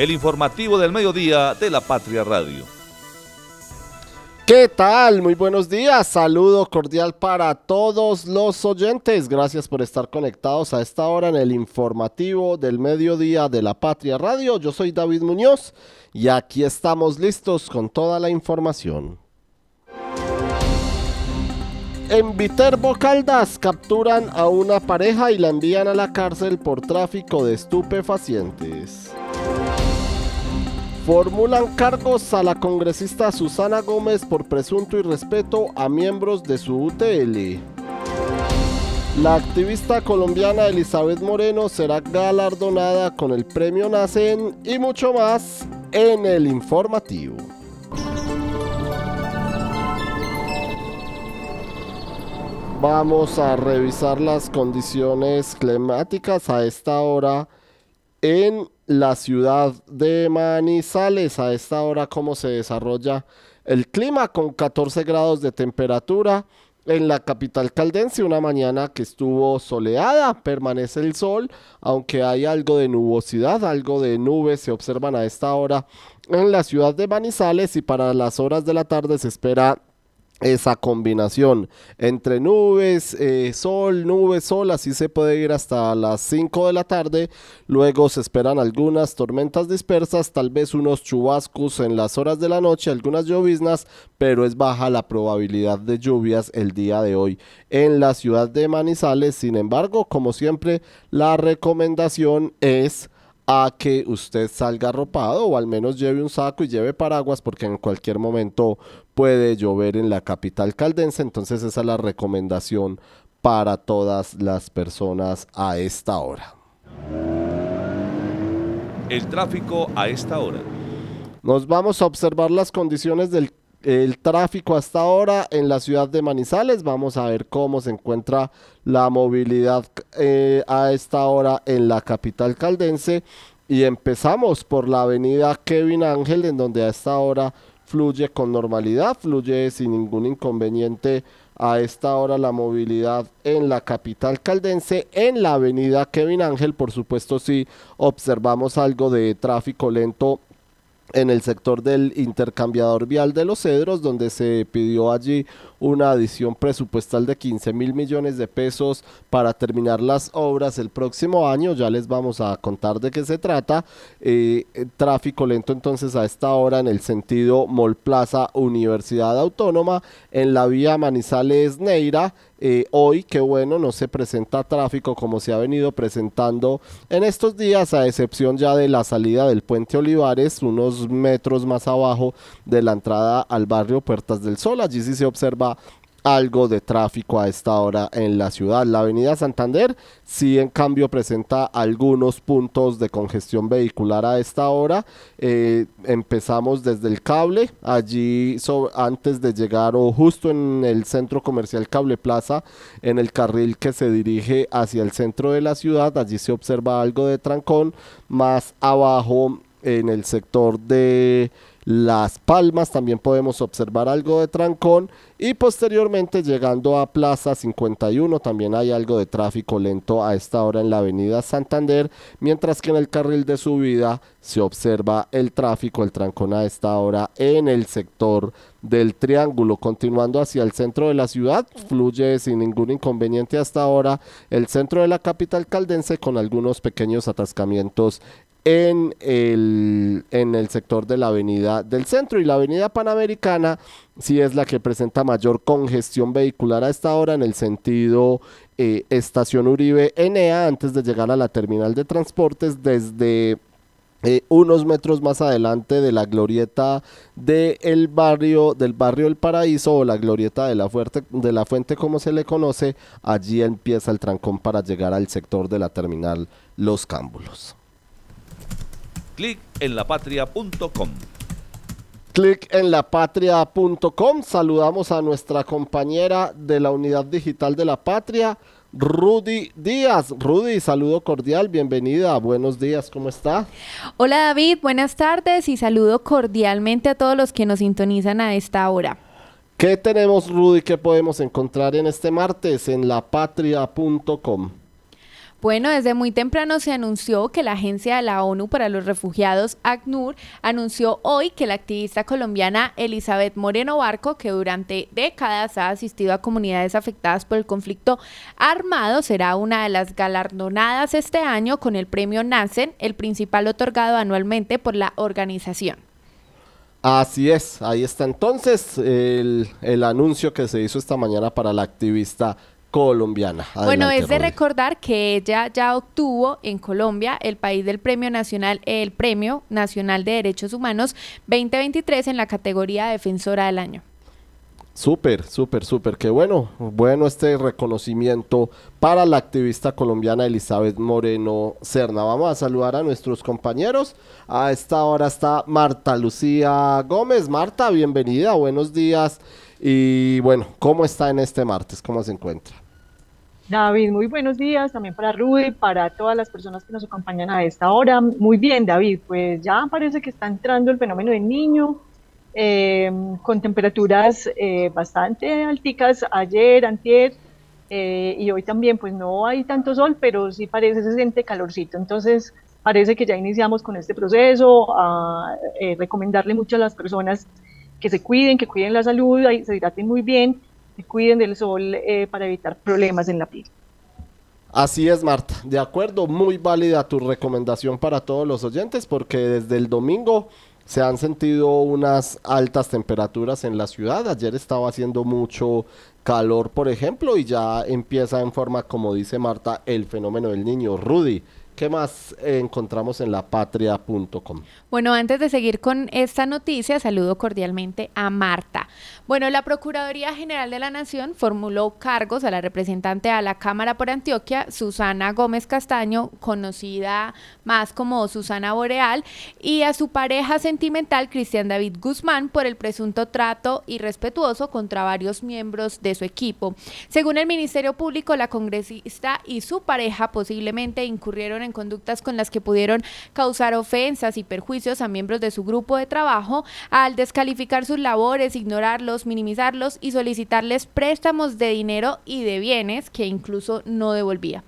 el informativo del mediodía de la Patria Radio. ¿Qué tal? Muy buenos días. Saludo cordial para todos los oyentes. Gracias por estar conectados a esta hora en el informativo del mediodía de la Patria Radio. Yo soy David Muñoz y aquí estamos listos con toda la información. En Viterbo Caldas capturan a una pareja y la envían a la cárcel por tráfico de estupefacientes. Formulan cargos a la congresista Susana Gómez por presunto irrespeto a miembros de su UTL. La activista colombiana Elizabeth Moreno será galardonada con el premio Nacen y mucho más en el informativo. Vamos a revisar las condiciones climáticas a esta hora en la ciudad de Manizales. A esta hora, cómo se desarrolla el clima con 14 grados de temperatura. En la capital caldense, una mañana que estuvo soleada, permanece el sol, aunque hay algo de nubosidad, algo de nubes se observan a esta hora en la ciudad de Manizales y para las horas de la tarde se espera esa combinación entre nubes, eh, sol, nubes, sol, así se puede ir hasta las 5 de la tarde. Luego se esperan algunas tormentas dispersas, tal vez unos chubascos en las horas de la noche, algunas lloviznas, pero es baja la probabilidad de lluvias el día de hoy en la ciudad de Manizales. Sin embargo, como siempre, la recomendación es a que usted salga arropado o al menos lleve un saco y lleve paraguas porque en cualquier momento puede llover en la capital caldense, entonces esa es la recomendación para todas las personas a esta hora. El tráfico a esta hora. Nos vamos a observar las condiciones del tráfico hasta ahora en la ciudad de Manizales. Vamos a ver cómo se encuentra la movilidad eh, a esta hora en la capital caldense. Y empezamos por la avenida Kevin Ángel, en donde a esta hora fluye con normalidad, fluye sin ningún inconveniente a esta hora la movilidad en la capital caldense. En la avenida Kevin Ángel, por supuesto, sí observamos algo de tráfico lento en el sector del intercambiador vial de los Cedros, donde se pidió allí una adición presupuestal de 15 mil millones de pesos para terminar las obras el próximo año. Ya les vamos a contar de qué se trata. Eh, tráfico lento entonces a esta hora en el sentido Mol Plaza Universidad Autónoma, en la vía Manizales Neira. Eh, hoy, qué bueno, no se presenta tráfico como se ha venido presentando en estos días, a excepción ya de la salida del puente Olivares, unos metros más abajo de la entrada al barrio Puertas del Sol. Allí sí se observa algo de tráfico a esta hora en la ciudad. La avenida Santander sí en cambio presenta algunos puntos de congestión vehicular a esta hora. Eh, empezamos desde el cable, allí antes de llegar o justo en el centro comercial Cable Plaza, en el carril que se dirige hacia el centro de la ciudad, allí se observa algo de trancón. Más abajo en el sector de las Palmas también podemos observar algo de trancón y posteriormente llegando a Plaza 51 también hay algo de tráfico lento a esta hora en la avenida Santander, mientras que en el carril de subida se observa el tráfico, el trancón a esta hora en el sector del triángulo. Continuando hacia el centro de la ciudad, fluye sin ningún inconveniente hasta ahora el centro de la capital caldense con algunos pequeños atascamientos en el, en el sector de la avenida del centro. Y la avenida panamericana sí es la que presenta mayor congestión vehicular a esta hora en el sentido eh, estación Uribe Enea antes de llegar a la terminal de transportes desde eh, unos metros más adelante de la glorieta del barrio del barrio El Paraíso o la glorieta de la, fuerte, de la fuente como se le conoce allí empieza el trancón para llegar al sector de la terminal Los Cámbulos clic en lapatria.com. Clic en lapatria.com. Saludamos a nuestra compañera de la Unidad Digital de la Patria, Rudy Díaz. Rudy, saludo cordial, bienvenida, buenos días, ¿cómo está? Hola David, buenas tardes y saludo cordialmente a todos los que nos sintonizan a esta hora. ¿Qué tenemos, Rudy, que podemos encontrar en este martes en lapatria.com? Bueno, desde muy temprano se anunció que la Agencia de la ONU para los Refugiados, ACNUR, anunció hoy que la activista colombiana Elizabeth Moreno Barco, que durante décadas ha asistido a comunidades afectadas por el conflicto armado, será una de las galardonadas este año con el premio NACEN, el principal otorgado anualmente por la organización. Así es, ahí está entonces el, el anuncio que se hizo esta mañana para la activista colombiana. bueno, es de recordar que ella ya obtuvo en Colombia el país del Premio Nacional, el Premio Nacional de Derechos Humanos 2023 en la categoría Defensora del Año. Súper, súper, súper. Qué bueno, bueno este reconocimiento para la activista colombiana Elizabeth Moreno Cerna. Vamos a saludar a nuestros compañeros. A esta hora está Marta Lucía Gómez. Marta, bienvenida, buenos días. Y bueno, ¿cómo está en este martes? ¿Cómo se encuentra? David, muy buenos días también para Rudy, para todas las personas que nos acompañan a esta hora. Muy bien, David, pues ya parece que está entrando el fenómeno del niño, eh, con temperaturas eh, bastante alticas ayer, antier, eh, y hoy también, pues no hay tanto sol, pero sí parece, se siente calorcito. Entonces, parece que ya iniciamos con este proceso, a recomendarle mucho a las personas que se cuiden, que cuiden la salud, se hidraten muy bien, cuiden del sol eh, para evitar problemas en la piel. Así es, Marta. De acuerdo, muy válida tu recomendación para todos los oyentes porque desde el domingo se han sentido unas altas temperaturas en la ciudad. Ayer estaba haciendo mucho calor, por ejemplo, y ya empieza en forma, como dice Marta, el fenómeno del niño. Rudy, ¿Qué más encontramos en lapatria.com? Bueno, antes de seguir con esta noticia, saludo cordialmente a Marta. Bueno, la Procuraduría General de la Nación formuló cargos a la representante a la Cámara por Antioquia, Susana Gómez Castaño, conocida más como Susana Boreal, y a su pareja sentimental, Cristian David Guzmán, por el presunto trato irrespetuoso contra varios miembros de su equipo. Según el Ministerio Público, la congresista y su pareja posiblemente incurrieron en conductas con las que pudieron causar ofensas y perjuicios a miembros de su grupo de trabajo al descalificar sus labores, ignorarlos, minimizarlos y solicitarles préstamos de dinero y de bienes que incluso no devolvía.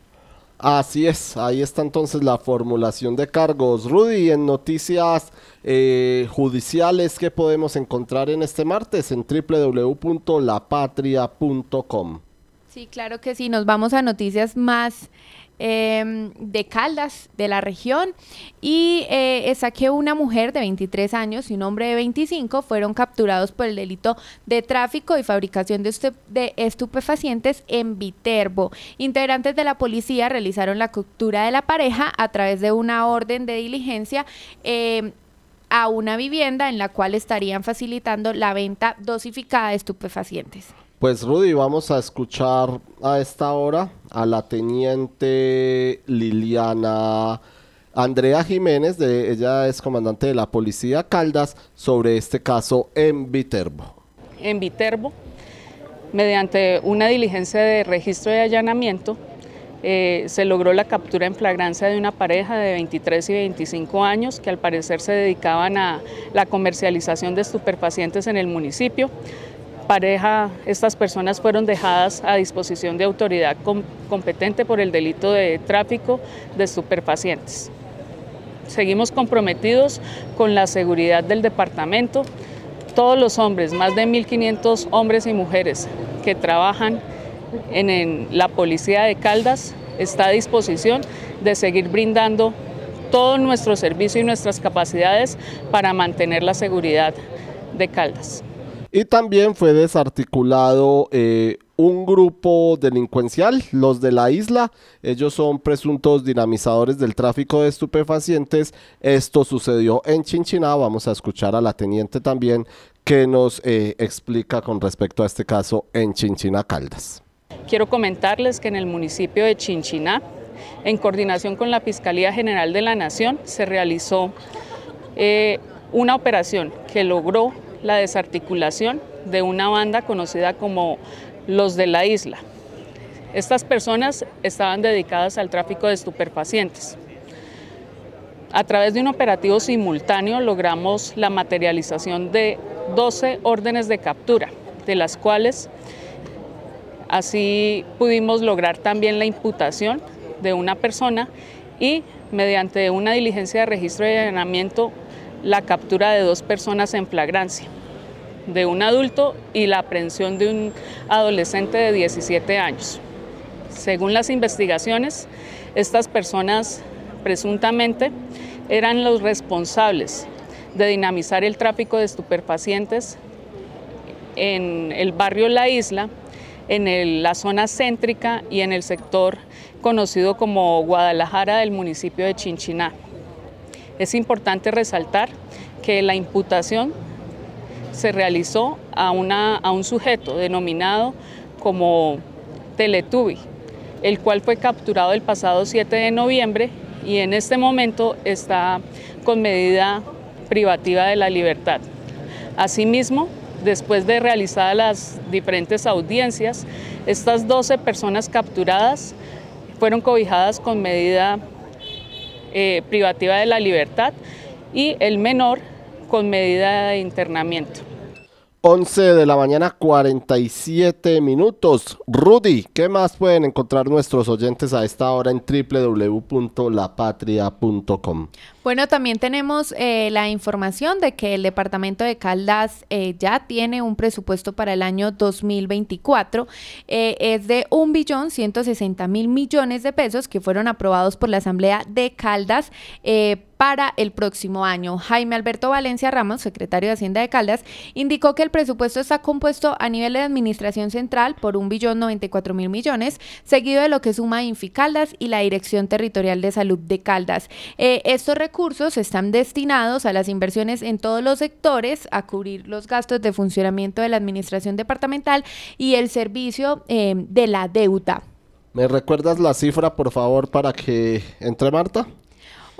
Así es, ahí está entonces la formulación de cargos. Rudy, en noticias eh, judiciales que podemos encontrar en este martes en www.lapatria.com. Sí, claro que sí, nos vamos a noticias más Em, de Caldas, de la región, y eh, que una mujer de 23 años y un hombre de 25 fueron capturados por el delito de tráfico y fabricación de, de estupefacientes en Viterbo. Integrantes de la policía realizaron la captura de la pareja a través de una orden de diligencia. Em, a una vivienda en la cual estarían facilitando la venta dosificada de estupefacientes. Pues Rudy, vamos a escuchar a esta hora a la teniente Liliana Andrea Jiménez, de, ella es comandante de la Policía Caldas, sobre este caso en Viterbo. En Viterbo, mediante una diligencia de registro de allanamiento, eh, se logró la captura en flagrancia de una pareja de 23 y 25 años que al parecer se dedicaban a la comercialización de estupefacientes en el municipio pareja, estas personas fueron dejadas a disposición de autoridad competente por el delito de tráfico de estupefacientes. Seguimos comprometidos con la seguridad del departamento. Todos los hombres, más de 1.500 hombres y mujeres que trabajan en la policía de Caldas, está a disposición de seguir brindando todo nuestro servicio y nuestras capacidades para mantener la seguridad de Caldas. Y también fue desarticulado eh, un grupo delincuencial, los de la isla. Ellos son presuntos dinamizadores del tráfico de estupefacientes. Esto sucedió en Chinchiná. Vamos a escuchar a la teniente también que nos eh, explica con respecto a este caso en Chinchiná Caldas. Quiero comentarles que en el municipio de Chinchiná, en coordinación con la Fiscalía General de la Nación, se realizó eh, una operación que logró la desarticulación de una banda conocida como los de la isla. Estas personas estaban dedicadas al tráfico de estupefacientes. A través de un operativo simultáneo logramos la materialización de 12 órdenes de captura, de las cuales así pudimos lograr también la imputación de una persona y mediante una diligencia de registro de allanamiento la captura de dos personas en flagrancia, de un adulto y la aprehensión de un adolescente de 17 años. Según las investigaciones, estas personas presuntamente eran los responsables de dinamizar el tráfico de estupefacientes en el barrio La Isla, en la zona céntrica y en el sector conocido como Guadalajara del municipio de Chinchiná. Es importante resaltar que la imputación se realizó a, una, a un sujeto denominado como Teletubi, el cual fue capturado el pasado 7 de noviembre y en este momento está con medida privativa de la libertad. Asimismo, después de realizadas las diferentes audiencias, estas 12 personas capturadas fueron cobijadas con medida eh, privativa de la libertad y el menor con medida de internamiento. 11 de la mañana 47 minutos. Rudy, ¿qué más pueden encontrar nuestros oyentes a esta hora en www.lapatria.com? Bueno, también tenemos eh, la información de que el departamento de Caldas eh, ya tiene un presupuesto para el año 2024. Eh, es de 1.160.000 millones de pesos que fueron aprobados por la Asamblea de Caldas para el próximo año. Jaime Alberto Valencia Ramos, secretario de Hacienda de Caldas, indicó que el presupuesto está compuesto a nivel de administración central por 1.094.000 millones, seguido de lo que suma Infi Caldas y la Dirección Territorial de Salud de Caldas. estos recursos están destinados a las inversiones en todos los sectores, a cubrir los gastos de funcionamiento de la administración departamental y el servicio eh, de la deuda. ¿Me recuerdas la cifra, por favor, para que entre Marta?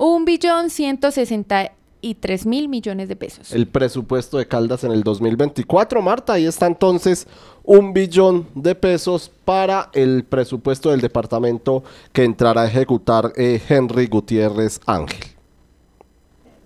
Un billón ciento sesenta y tres mil millones de pesos. El presupuesto de Caldas en el 2024, Marta, ahí está entonces un billón de pesos para el presupuesto del departamento que entrará a ejecutar eh, Henry Gutiérrez Ángel.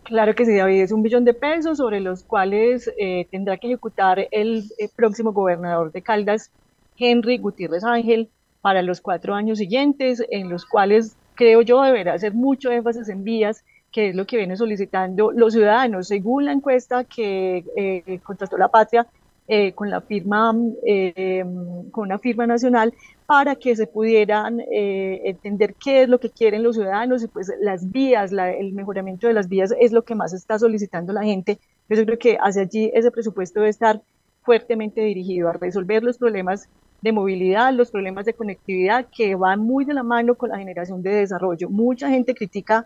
Claro que sí, David, es un billón de pesos sobre los cuales eh, tendrá que ejecutar el, eh, próximo gobernador de Caldas, Henry Gutiérrez Ángel, para los cuatro años siguientes, en los cuales creo yo deberá hacer mucho énfasis en vías, que es lo que vienen solicitando los ciudadanos. Según la encuesta que eh, contrató la Patria, eh, con la firma, eh, con una firma nacional para que se pudieran eh, entender qué es lo que quieren los ciudadanos y pues las vías, el mejoramiento de las vías es lo que más está solicitando la gente. Yo creo que hacia allí ese presupuesto debe estar fuertemente dirigido a resolver los problemas de movilidad, los problemas de conectividad que van muy de la mano con la generación de desarrollo. Mucha gente critica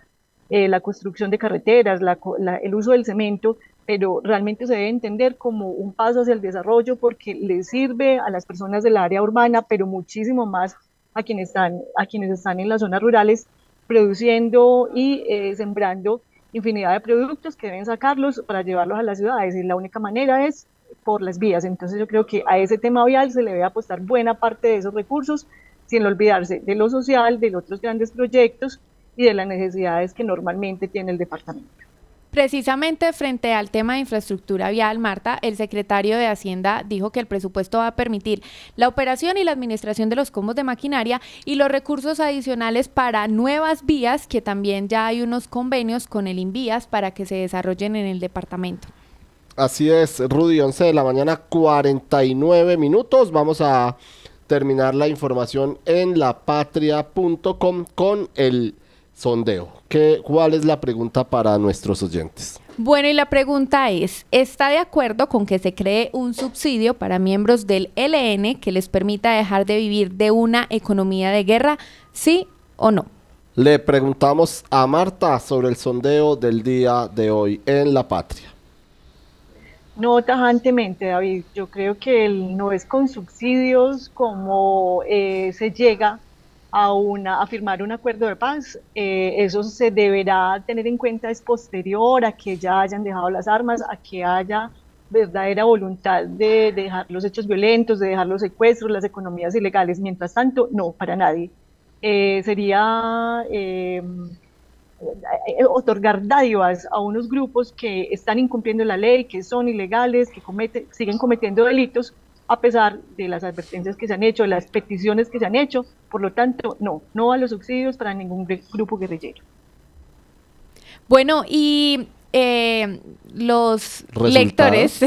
la construcción de carreteras, el uso del cemento, pero realmente se debe entender como un paso hacia el desarrollo porque le sirve a las personas del área urbana, pero muchísimo más a quienes están, a quienes están en las zonas rurales produciendo y eh, sembrando infinidad de productos que deben sacarlos para llevarlos a las ciudades y la única manera es por las vías. Entonces yo creo que a ese tema vial se le debe apostar buena parte de esos recursos sin olvidarse de lo social, de los otros grandes proyectos y de las necesidades que normalmente tiene el departamento. Precisamente frente al tema de infraestructura vial, Marta, el secretario de Hacienda dijo que el presupuesto va a permitir la operación y la administración de los combos de maquinaria y los recursos adicionales para nuevas vías, que también ya hay unos convenios con el Invías para que se desarrollen en el departamento. Así es, Rudy, 11 de la mañana, 49 minutos. Vamos a terminar la información en lapatria.com con el sondeo. ¿Qué, ¿Cuál es la pregunta para nuestros oyentes? Bueno, y la pregunta es, ¿está de acuerdo con que se cree un subsidio para miembros del LN que les permita dejar de vivir de una economía de guerra? ¿Sí o no? Le preguntamos a Marta sobre el sondeo del día de hoy en La Patria. No tajantemente, David. Yo creo que no es con subsidios como eh, se llega a, una, a firmar un acuerdo de paz. Eh, eso se deberá tener en cuenta es posterior a que ya hayan dejado las armas, a que haya verdadera voluntad de, dejar los hechos violentos, de dejar los secuestros, las economías ilegales. Mientras tanto, no, para nadie. Eh, sería eh, otorgar dádivas a unos grupos que están incumpliendo la ley, que son ilegales, que cometen, siguen cometiendo delitos a pesar de las advertencias que se han hecho, las peticiones que se han hecho. Por lo tanto, no, no a los subsidios para ningún grupo guerrillero. Bueno, y eh, los lectores,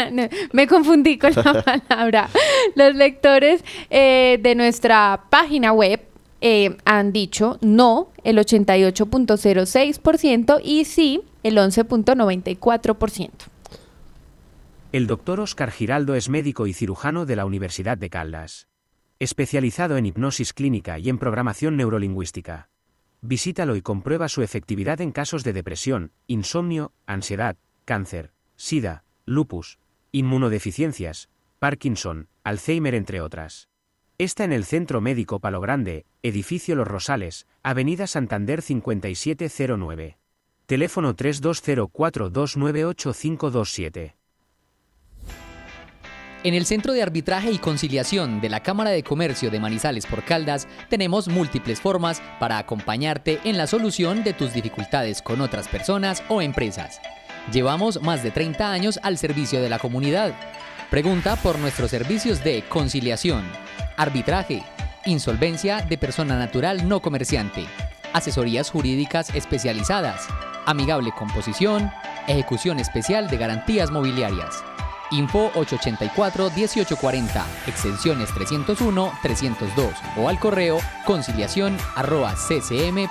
me confundí con la palabra, los lectores eh, de nuestra página web eh, han dicho no el 88.06% y sí el 11.94%. El doctor Oscar Giraldo es médico y cirujano de la Universidad de Caldas, especializado en hipnosis clínica y en programación neurolingüística. Visítalo y comprueba su efectividad en casos de depresión, insomnio, ansiedad, cáncer, sida, lupus, inmunodeficiencias, Parkinson, Alzheimer entre otras. Está en el Centro Médico Palo Grande, Edificio Los Rosales, Avenida Santander 5709. Teléfono 3204298527. En el Centro de Arbitraje y Conciliación de la Cámara de Comercio de Manizales por Caldas tenemos múltiples formas para acompañarte en la solución de tus dificultades con otras personas o empresas. Llevamos más de 30 años al servicio de la comunidad. Pregunta por nuestros servicios de conciliación, arbitraje, insolvencia de persona natural no comerciante, asesorías jurídicas especializadas, amigable composición, ejecución especial de garantías mobiliarias. Info 884-1840, extensiones 301-302 o al correo conciliación arroba ccm.org.co.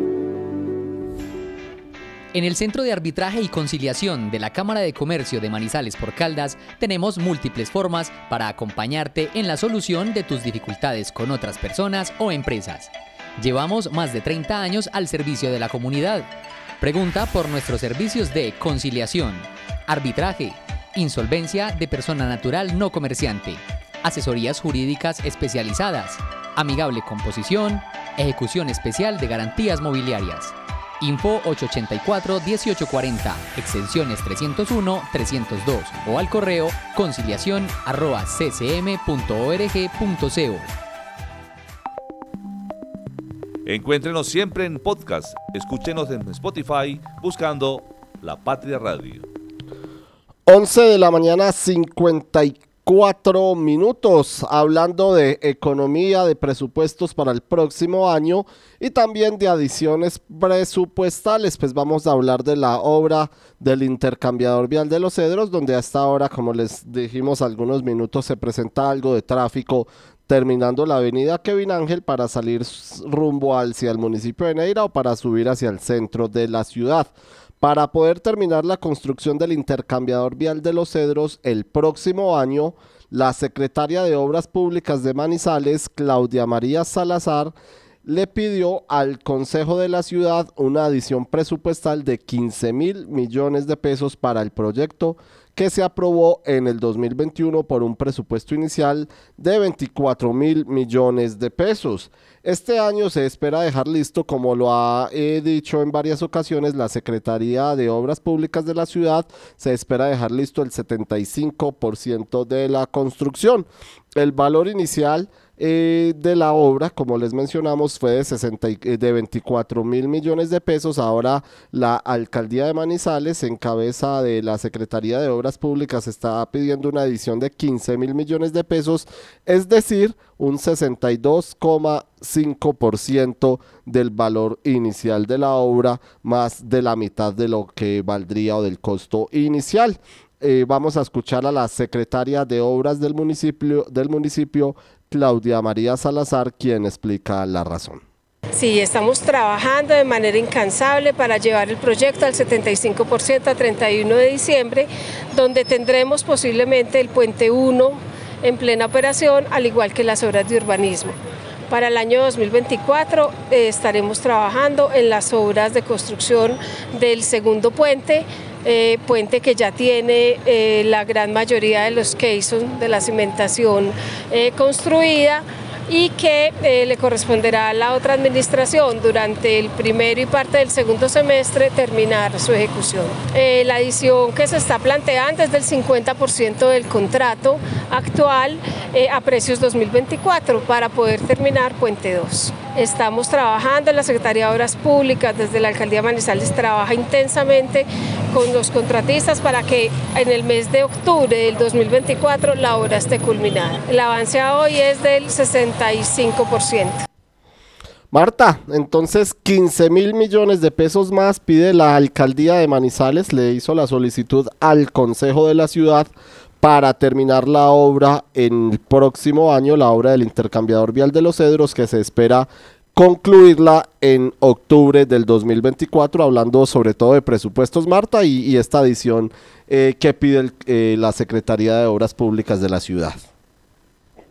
En el Centro de Arbitraje y Conciliación de la Cámara de Comercio de Manizales por Caldas tenemos múltiples formas para acompañarte en la solución de tus dificultades con otras personas o empresas. Llevamos más de 30 años al servicio de la comunidad. Pregunta por nuestros servicios de conciliación, arbitraje, insolvencia de persona natural no comerciante, asesorías jurídicas especializadas, amigable composición, ejecución especial de garantías mobiliarias. Info 884-1840, extensiones 301-302 o al correo conciliación arroba ccm.org.co. Encuéntrenos siempre en podcast. Escúchenos en Spotify buscando La Patria Radio. 11 de la mañana, 54 minutos, hablando de economía, de presupuestos para el próximo año y también de adiciones presupuestales. Pues vamos a hablar de la obra del intercambiador vial de los cedros, donde hasta ahora, como les dijimos algunos minutos, se presenta algo de tráfico terminando la avenida Kevin Ángel para salir rumbo hacia el municipio de Neira o para subir hacia el centro de la ciudad. Para poder terminar la construcción del intercambiador vial de los Cedros el próximo año, la secretaria de Obras Públicas de Manizales, Claudia María Salazar, le pidió al Consejo de la Ciudad una adición presupuestal de 15 mil millones de pesos para el proyecto que se aprobó en el 2021 por un presupuesto inicial de 24 mil millones de pesos. Este año se espera dejar listo, como lo ha dicho en varias ocasiones la Secretaría de Obras Públicas de la ciudad, se espera dejar listo el 75% de la construcción. El valor inicial eh, de la obra, como les mencionamos, fue de, 60, eh, de 24 mil millones de pesos. Ahora la alcaldía de Manizales, en cabeza de la Secretaría de Obras Públicas, está pidiendo una edición de 15 mil millones de pesos, es decir, un 62,5% del valor inicial de la obra, más de la mitad de lo que valdría o del costo inicial. Eh, vamos a escuchar a la secretaria de Obras del municipio, del municipio Claudia María Salazar, quien explica la razón. Sí, estamos trabajando de manera incansable para llevar el proyecto al 75% a 31 de diciembre, donde tendremos posiblemente el puente 1 en plena operación, al igual que las obras de urbanismo. Para el año 2024 eh, estaremos trabajando en las obras de construcción del segundo puente, eh, puente que ya tiene eh, la gran mayoría de los caissons de la cimentación construida y que eh, le corresponderá a la otra administración durante el primero y parte del segundo semestre terminar su ejecución. Eh, la adición que se está planteando es del 50% del contrato actual eh, a precios 2024 para poder terminar Puente 2. Estamos trabajando en la Secretaría de Obras Públicas, desde la Alcaldía Manizales trabaja intensamente con los contratistas para que en el mes de octubre del 2024 la obra esté culminada. El avance hoy es del 65%. Marta, entonces 15 mil millones de pesos más pide la alcaldía de Manizales, le hizo la solicitud al Consejo de la Ciudad para terminar la obra en el próximo año, la obra del intercambiador vial de los cedros, que se espera concluirla en octubre del 2024, hablando sobre todo de presupuestos, Marta, y, esta adición eh, que pide eh, la Secretaría de Obras Públicas de la ciudad.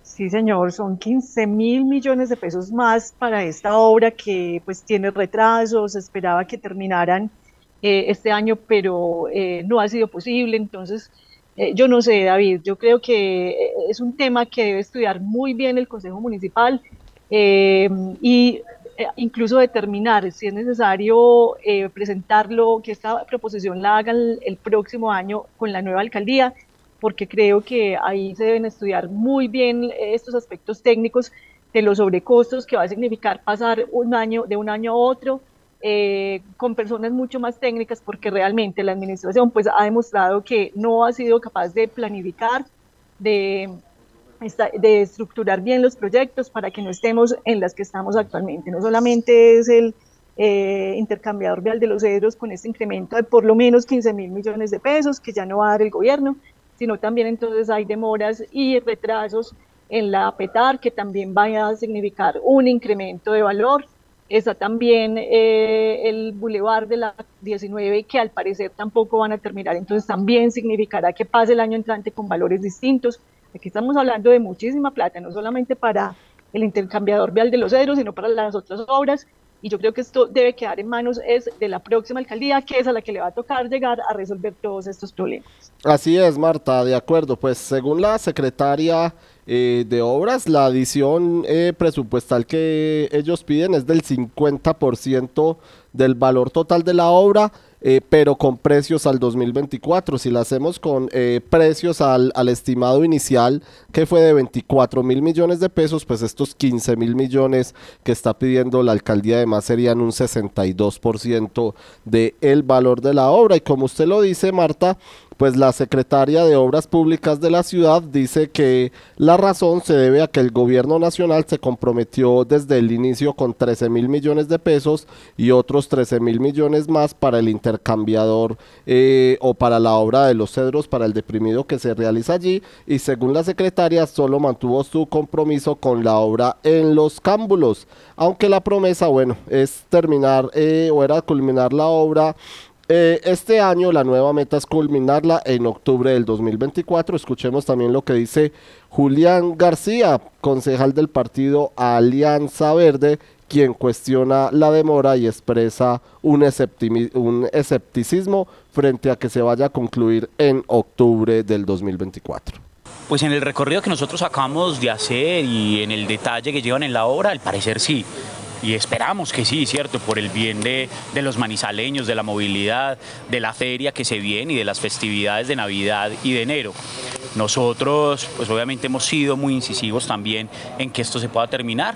Sí, señor, son 15 mil millones de pesos más para esta obra que pues tiene retrasos, esperaba que terminaran eh, este año, pero no ha sido posible, entonces eh, yo no sé, David, yo creo que eh, es un tema que debe estudiar muy bien el Consejo Municipal eh, y incluso determinar si es necesario presentarlo, que esta proposición la hagan el, próximo año con la nueva alcaldía, porque creo que ahí se deben estudiar muy bien estos aspectos técnicos de los sobrecostos que va a significar pasar un año de un año a otro, eh, con personas mucho más técnicas porque realmente la administración pues ha demostrado que no ha sido capaz de planificar, de, de estructurar bien los proyectos para que no estemos en las que estamos actualmente. No solamente es el eh, intercambiador vial de los cedros con este incremento de por lo menos 15 mil millones de pesos que ya no va a dar el gobierno, sino también entonces hay demoras y retrasos en la PETAR que también vaya a significar un incremento de valor Está también eh, el Boulevard de la 19 que al parecer tampoco van a terminar, entonces también significará que pase el año entrante con valores distintos. Aquí estamos hablando de muchísima plata, no solamente para el intercambiador vial de los cedros, sino para las otras obras. Y yo creo que esto debe quedar en manos es de la próxima alcaldía, que es a la que le va a tocar llegar a resolver todos estos problemas. Así es, Marta, de acuerdo. Pues según la secretaria eh, de obras, la adición eh, presupuestal que ellos piden es del 50% del valor total de la obra, eh, pero con precios al 2024. Si la hacemos con precios al, estimado inicial, que fue de 24 mil millones de pesos, pues estos 15 mil millones que está pidiendo la alcaldía además serían un 62% del valor de la obra. Y como usted lo dice, Marta, pues la secretaria de Obras Públicas de la ciudad dice que la razón se debe a que el gobierno nacional se comprometió desde el inicio con 13 mil millones de pesos y otros 13 mil millones más para el intercambiador eh, o para la obra de los cedros para el deprimido que se realiza allí. Y según la secretaria solo mantuvo su compromiso con la obra en los cámbulos, aunque la promesa, bueno, es terminar eh, o era culminar la obra eh, este año la nueva meta es culminarla en octubre del 2024. Escuchemos también lo que dice Julián García, concejal del partido Alianza Verde, quien cuestiona la demora y expresa un, un escepticismo frente a que se vaya a concluir en octubre del 2024. Pues en el recorrido que nosotros acabamos de hacer y en el detalle que llevan en la obra, al parecer sí y esperamos que sí, ¿cierto? Por el bien de, de, los manizaleños, de la movilidad, de la feria que se viene y de las festividades de Navidad y de enero. Nosotros, pues obviamente hemos sido muy incisivos también en que esto se pueda terminar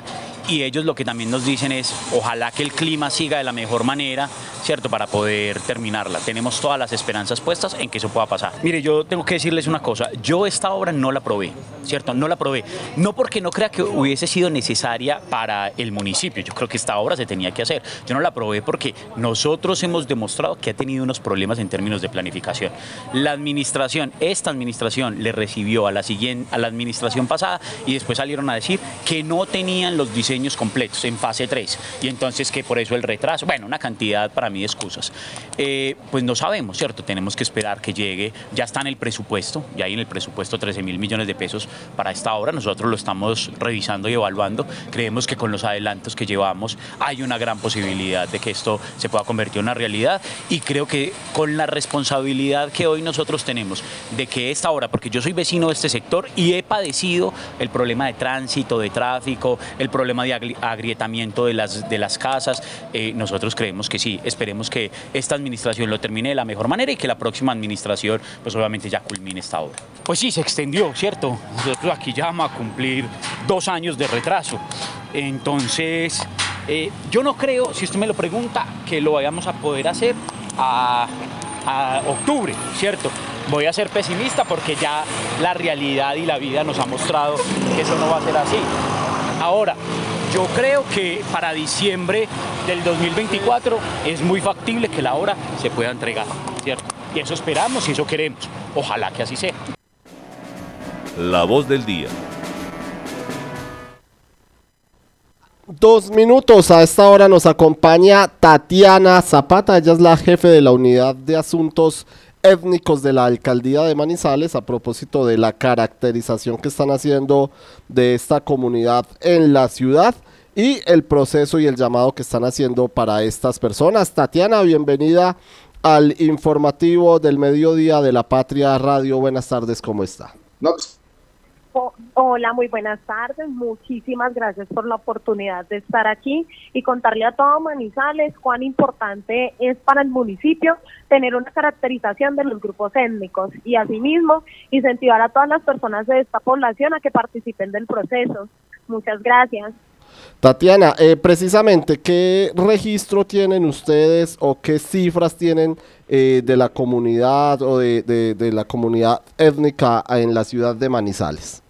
y ellos lo que también nos dicen es ojalá que el clima siga de la mejor manera, ¿cierto? Para poder terminarla. Tenemos todas las esperanzas puestas en que eso pueda pasar. Mire, yo tengo que decirles una cosa, yo esta obra no la probé, ¿cierto? No la probé, no porque no crea que hubiese sido necesaria para el municipio, yo creo que esta obra se tenía que hacer. Yo no la probé porque nosotros hemos demostrado que ha tenido unos problemas en términos de planificación. La administración, esta administración le recibió a la siguiente a la administración pasada y después salieron a decir que no tenían los diseños completos en fase 3 y entonces que por eso el retraso, bueno, una cantidad para mí de excusas. Eh, pues no sabemos, ¿cierto? Tenemos que esperar que llegue, ya está en el presupuesto, ya hay en el presupuesto 13 mil millones de pesos para esta obra, nosotros lo estamos revisando y evaluando, creemos que con los adelantos que llevamos hay una gran posibilidad de que esto se pueda convertir en una realidad. Y creo que con la responsabilidad que hoy nosotros tenemos de que esta obra, porque yo soy vecino de este sector y he padecido el problema de tránsito, de tráfico, el problema de agrietamiento de las, de las casas, eh, nosotros creemos que sí, esperemos que esta administración lo termine de la mejor manera y que la próxima administración pues obviamente ya culmine esta obra. Pues sí, se extendió, ¿cierto? Nosotros aquí ya vamos a cumplir dos años de retraso. Entonces, eh, yo no creo, si usted me lo pregunta, que lo vayamos a poder hacer a, a octubre, ¿cierto? Voy a ser pesimista porque ya la realidad y la vida nos ha mostrado que eso no va a ser así. Ahora, yo creo que para diciembre del 2024 es muy factible que la obra se pueda entregar, ¿cierto? Y eso esperamos y eso queremos. Ojalá que así sea. La voz del día. Dos minutos, a esta hora nos acompaña Tatiana Zapata, ella es la jefe de la unidad de asuntos étnicos de la alcaldía de Manizales a propósito de la caracterización que están haciendo de esta comunidad en la ciudad y el proceso y el llamado que están haciendo para estas personas. Tatiana, bienvenida al informativo del mediodía de la Patria Radio. Buenas tardes, ¿cómo está? Pues, Hola, muy buenas tardes. Muchísimas gracias por la oportunidad de estar aquí y contarle a todo Manizales cuán importante es para el municipio tener una caracterización de los grupos étnicos y asimismo incentivar a todas las personas de esta población a que participen del proceso. Muchas gracias. Tatiana, eh, precisamente, ¿qué registro tienen ustedes o qué cifras tienen eh, de la comunidad o de, de la comunidad étnica en la ciudad de Manizales?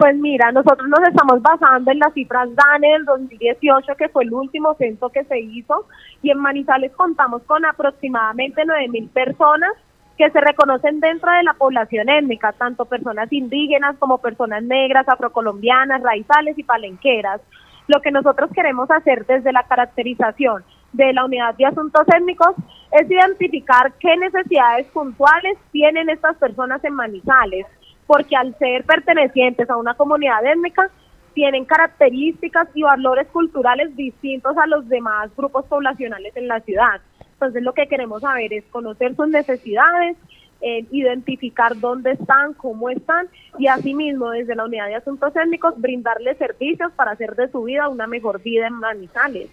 Pues mira, nosotros nos estamos basando en las cifras DANE del 2018, que fue el último censo que se hizo, y en Manizales contamos con aproximadamente 9 mil personas que se reconocen dentro de la población étnica, tanto personas indígenas como personas negras, afrocolombianas, raizales y palenqueras. Lo que nosotros queremos hacer desde la caracterización de la unidad de asuntos étnicos es identificar qué necesidades puntuales tienen estas personas en Manizales porque al ser pertenecientes a una comunidad étnica, tienen características y valores culturales distintos a los demás grupos poblacionales en la ciudad. Entonces lo que queremos saber es conocer sus necesidades, eh, identificar dónde están, cómo están y asimismo desde la unidad de asuntos étnicos brindarles servicios para hacer de su vida una mejor vida en Manizales.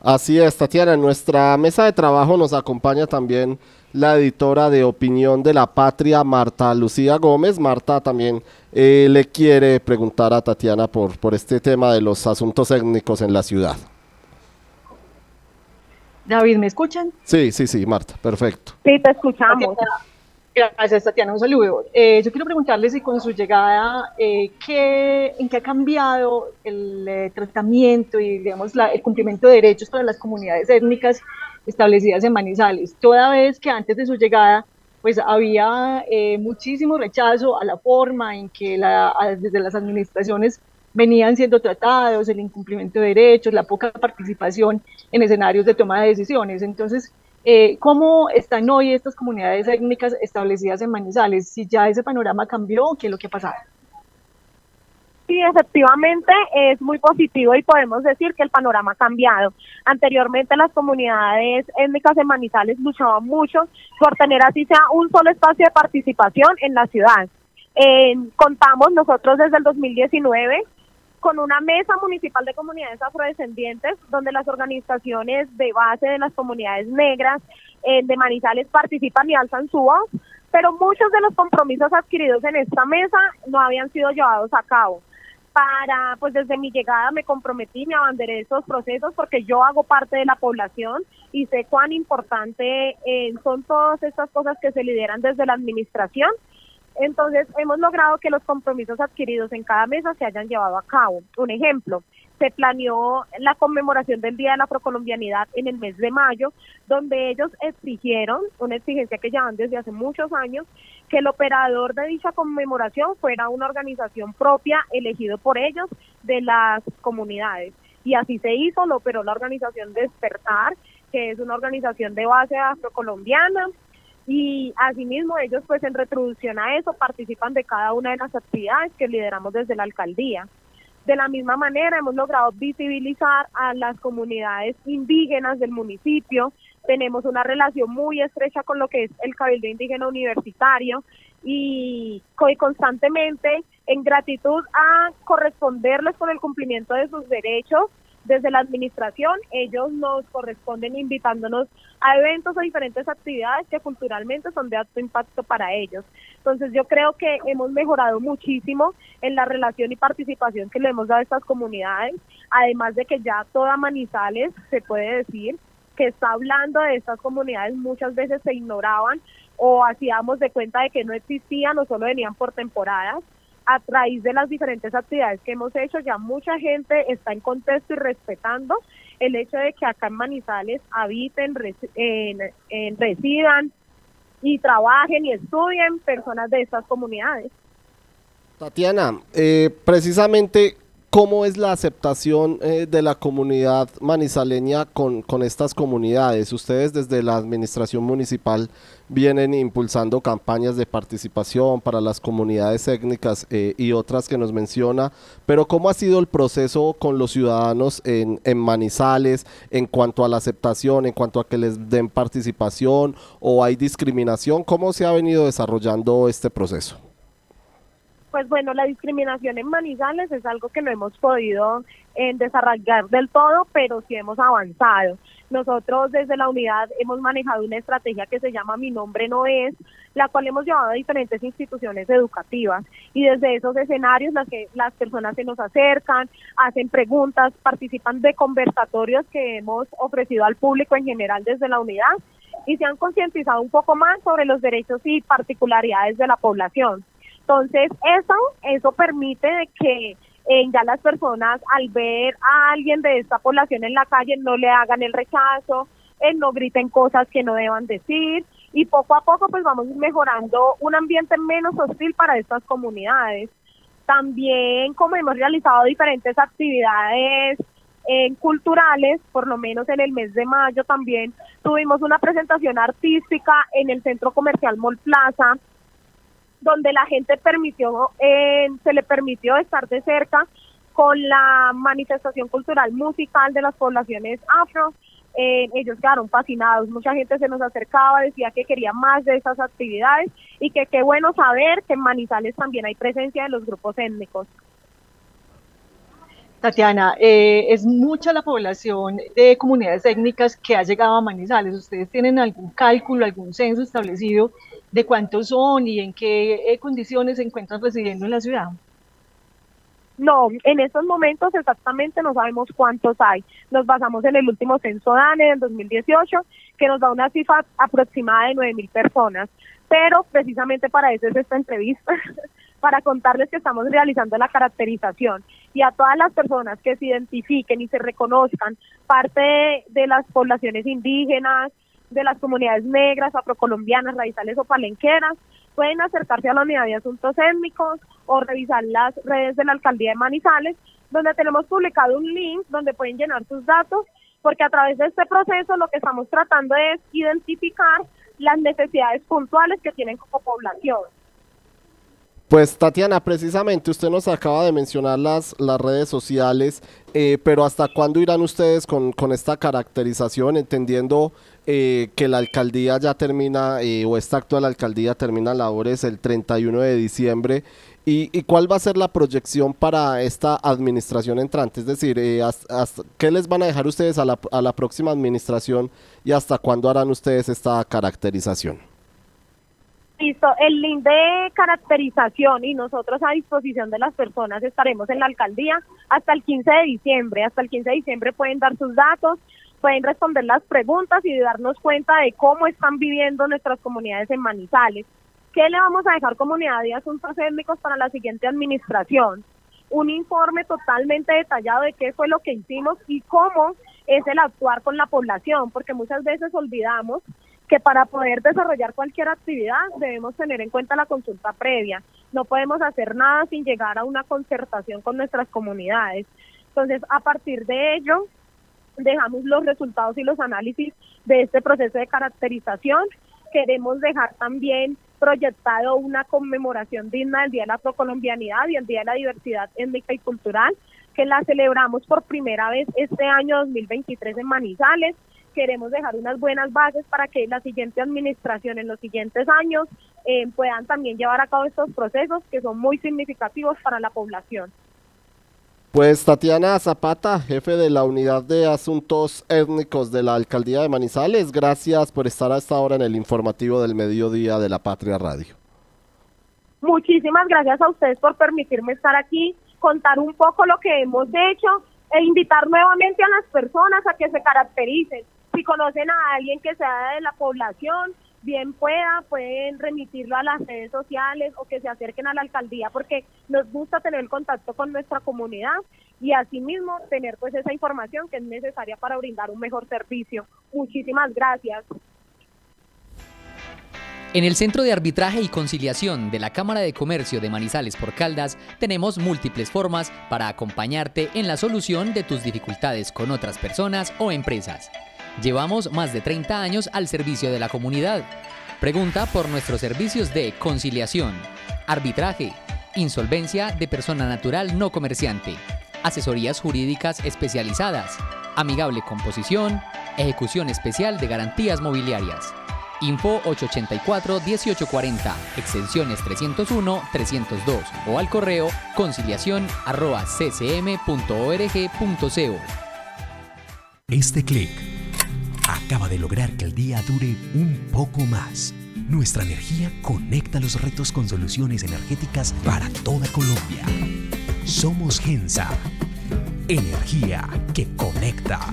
Así es, Tatiana. Nuestra mesa de trabajo nos acompaña también la editora de opinión de La Patria, Marta Lucía Gómez. Marta también eh, le quiere preguntar a Tatiana por, por este tema de los asuntos étnicos en la ciudad. David, ¿me escuchan? Sí, sí, sí, Marta, perfecto. Sí, te escuchamos. Gracias, Tatiana. Un saludo. Eh, yo quiero preguntarle si con su llegada, eh, ¿qué, ¿en qué ha cambiado el eh, tratamiento y, digamos, el cumplimiento de derechos para las comunidades étnicas establecidas en Manizales? Toda vez que antes de su llegada, pues había muchísimo rechazo a la forma en que la, desde las administraciones venían siendo tratados, el incumplimiento de derechos, la poca participación en escenarios de toma de decisiones. Entonces, eh, ¿Cómo están hoy estas comunidades étnicas establecidas en Manizales? Si ya ese panorama cambió, ¿qué es lo que ha pasado? Sí, efectivamente es muy positivo y podemos decir que el panorama ha cambiado. Anteriormente las comunidades étnicas en Manizales luchaban mucho por tener así sea un solo espacio de participación en la ciudad. Eh, contamos nosotros desde el 2019 con una mesa municipal de comunidades afrodescendientes donde las organizaciones de base de las comunidades negras eh, de Manizales participan y alzan su voz, pero muchos de los compromisos adquiridos en esta mesa no habían sido llevados a cabo. Para, pues desde mi llegada me comprometí, me abanderé esos procesos porque yo hago parte de la población y sé cuán importante eh, son todas estas cosas que se lideran desde la administración Entonces, hemos logrado que los compromisos adquiridos en cada mesa se hayan llevado a cabo. Un ejemplo, se planeó la conmemoración del Día de la Procolombianidad en el mes de mayo, donde ellos exigieron, una exigencia que llevan desde hace muchos años, que el operador de dicha conmemoración fuera una organización propia elegido por ellos de las comunidades. Y así se hizo, lo operó la organización Despertar, que es una organización de base afrocolombiana, y asimismo ellos pues en retribución a eso participan de cada una de las actividades que lideramos desde la alcaldía. De la misma manera hemos logrado visibilizar a las comunidades indígenas del municipio, tenemos una relación muy estrecha con lo que es el Cabildo Indígena Universitario y constantemente en gratitud a corresponderles con el cumplimiento de sus derechos desde la administración, ellos nos corresponden invitándonos a eventos o diferentes actividades que culturalmente son de alto impacto para ellos. Entonces yo creo que hemos mejorado muchísimo en la relación y participación que le hemos dado a estas comunidades, además de que ya toda Manizales se puede decir que está hablando de estas comunidades, muchas veces se ignoraban o hacíamos de cuenta de que no existían o solo venían por temporadas a raíz de las diferentes actividades que hemos hecho, ya mucha gente está en contexto y respetando el hecho de que acá en Manizales habiten, en, residan y trabajen y estudien personas de estas comunidades. Tatiana, eh, precisamente ¿Cómo es la aceptación eh, de la comunidad manizaleña con, con, estas comunidades? Ustedes desde la administración municipal vienen impulsando campañas de participación para las comunidades étnicas eh, y otras que nos menciona, pero ¿cómo ha sido el proceso con los ciudadanos en, en Manizales en cuanto a la aceptación, en cuanto a que les den participación o hay discriminación? ¿Cómo se ha venido desarrollando este proceso? Pues bueno, la discriminación en Manizales es algo que no hemos podido eh, desarrollar del todo, pero sí hemos avanzado. Nosotros desde la unidad hemos manejado una estrategia que se llama Mi nombre no es, la cual hemos llevado a diferentes instituciones educativas y desde esos escenarios las que las personas se nos acercan, hacen preguntas, participan de conversatorios que hemos ofrecido al público en general desde la unidad y se han concientizado un poco más sobre los derechos y particularidades de la población. Entonces, eso, eso permite que eh, ya las personas al ver a alguien de esta población en la calle no le hagan el rechazo, no griten cosas que no deban decir y poco a poco pues vamos mejorando un ambiente menos hostil para estas comunidades. También como hemos realizado diferentes actividades eh, culturales, por lo menos en el mes de mayo también tuvimos una presentación artística en el centro comercial Mall Plaza, donde la gente permitió, eh, se le permitió estar de cerca con la manifestación cultural musical de las poblaciones afro. Eh, ellos quedaron fascinados, mucha gente se nos acercaba, decía que quería más de esas actividades y que qué bueno saber que en Manizales también hay presencia de los grupos étnicos. Tatiana, eh, es mucha la población de comunidades étnicas que ha llegado a Manizales. ¿Ustedes tienen algún cálculo, algún censo establecido de cuántos son y en qué eh, condiciones se encuentran residiendo en la ciudad? No, en estos momentos exactamente no sabemos cuántos hay. Nos basamos en el último censo DANE del 2018, que nos da una cifra aproximada de 9.000 personas. Pero precisamente para eso es esta entrevista, para contarles que estamos realizando la caracterización y a todas las personas que se identifiquen y se reconozcan parte de, las poblaciones indígenas, de las comunidades negras, afrocolombianas, raizales o palenqueras, pueden acercarse a la unidad de asuntos étnicos o revisar las redes de la alcaldía de Manizales, donde tenemos publicado un link donde pueden llenar sus datos, porque a través de este proceso lo que estamos tratando es identificar las necesidades puntuales que tienen como población. Pues Tatiana, precisamente usted nos acaba de mencionar las, las redes sociales, eh, pero ¿hasta cuándo irán ustedes con, esta caracterización, entendiendo eh, que la alcaldía ya termina, eh, o esta actual alcaldía termina labores el 31 de diciembre? ¿Y, cuál va a ser la proyección para esta administración entrante? Es decir, ¿qué les van a dejar ustedes a la, a la próxima administración y hasta cuándo harán ustedes esta caracterización? Listo, el link de caracterización y nosotros a disposición de las personas estaremos en la alcaldía hasta el 15 de diciembre. Hasta el 15 de diciembre pueden dar sus datos, pueden responder las preguntas y darnos cuenta de cómo están viviendo nuestras comunidades en Manizales. ¿Qué le vamos a dejar comunidad de asuntos étnicos para la siguiente administración? Un informe totalmente detallado de qué fue lo que hicimos y cómo es el actuar con la población, porque muchas veces olvidamos que para poder desarrollar cualquier actividad debemos tener en cuenta la consulta previa. No podemos hacer nada sin llegar a una concertación con nuestras comunidades. Entonces, a partir de ello, dejamos los resultados y los análisis de este proceso de caracterización. Queremos dejar también proyectado una conmemoración digna del Día de la Afrocolombianidad y el Día de la Diversidad Étnica y Cultural, que la celebramos por primera vez este año 2023 en Manizales queremos dejar unas buenas bases para que la siguiente administración en los siguientes años eh, puedan también llevar a cabo estos procesos que son muy significativos para la población. Pues Tatiana Zapata, jefe de la Unidad de Asuntos Étnicos de la Alcaldía de Manizales, gracias por estar a esta hora en el informativo del mediodía de la Patria Radio. Muchísimas gracias a ustedes por permitirme estar aquí, contar un poco lo que hemos hecho e invitar nuevamente a las personas a que se caractericen, si conocen a alguien que sea de la población, bien pueda, pueden remitirlo a las redes sociales o que se acerquen a la alcaldía porque nos gusta tener el contacto con nuestra comunidad y asimismo tener pues esa información que es necesaria para brindar un mejor servicio. Muchísimas gracias. En el Centro de Arbitraje y Conciliación de la Cámara de Comercio de Manizales por Caldas tenemos múltiples formas para acompañarte en la solución de tus dificultades con otras personas o empresas. Llevamos más de 30 años al servicio de la comunidad. Pregunta por nuestros servicios de conciliación, arbitraje, insolvencia de persona natural no comerciante, asesorías jurídicas especializadas, amigable composición, ejecución especial de garantías mobiliarias. Info 884-1840, extensiones 301-302 o al correo conciliación.ccm.org.co. Este clic acaba de lograr que el día dure un poco más. Nuestra energía conecta los retos con soluciones energéticas para toda Colombia. Somos Gensa. Energía que conecta.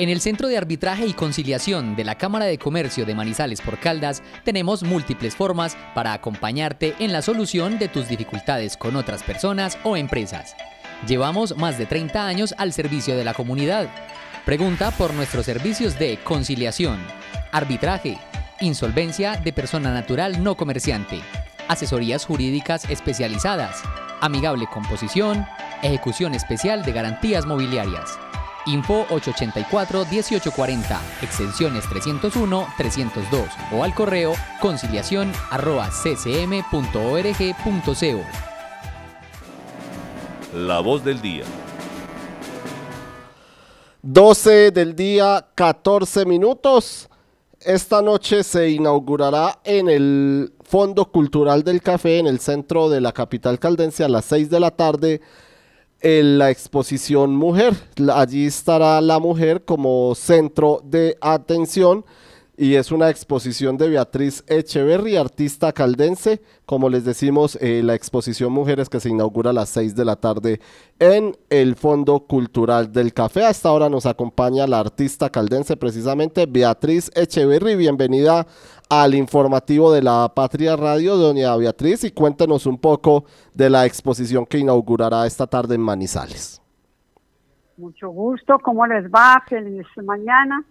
En el Centro de Arbitraje y Conciliación de la Cámara de Comercio de Manizales por Caldas tenemos múltiples formas para acompañarte en la solución de tus dificultades con otras personas o empresas. Llevamos más de 30 años al servicio de la comunidad. Pregunta por nuestros servicios de conciliación, arbitraje, insolvencia de persona natural no comerciante, asesorías jurídicas especializadas, amigable composición, ejecución especial de garantías mobiliarias. Info 884-1840, extensiones 301-302 o al correo conciliación.ccm.org.co. La voz del día. 12 del día, 14 minutos. Esta noche se inaugurará en el Fondo Cultural del Café, en el centro de la capital caldense, a las 6 de la tarde, en la exposición Mujer. Allí estará la mujer como centro de atención y es una exposición de Beatriz Echeverry, artista caldense. Como les decimos, eh, la exposición Mujeres que se inaugura a las 6 de la tarde en el Fondo Cultural del Café. Hasta ahora nos acompaña la artista caldense, precisamente Beatriz Echeverry. Bienvenida al informativo de la Patria Radio, doña Beatriz, y cuéntenos un poco de la exposición que inaugurará esta tarde en Manizales. Mucho gusto, ¿cómo les va? Feliz mañana.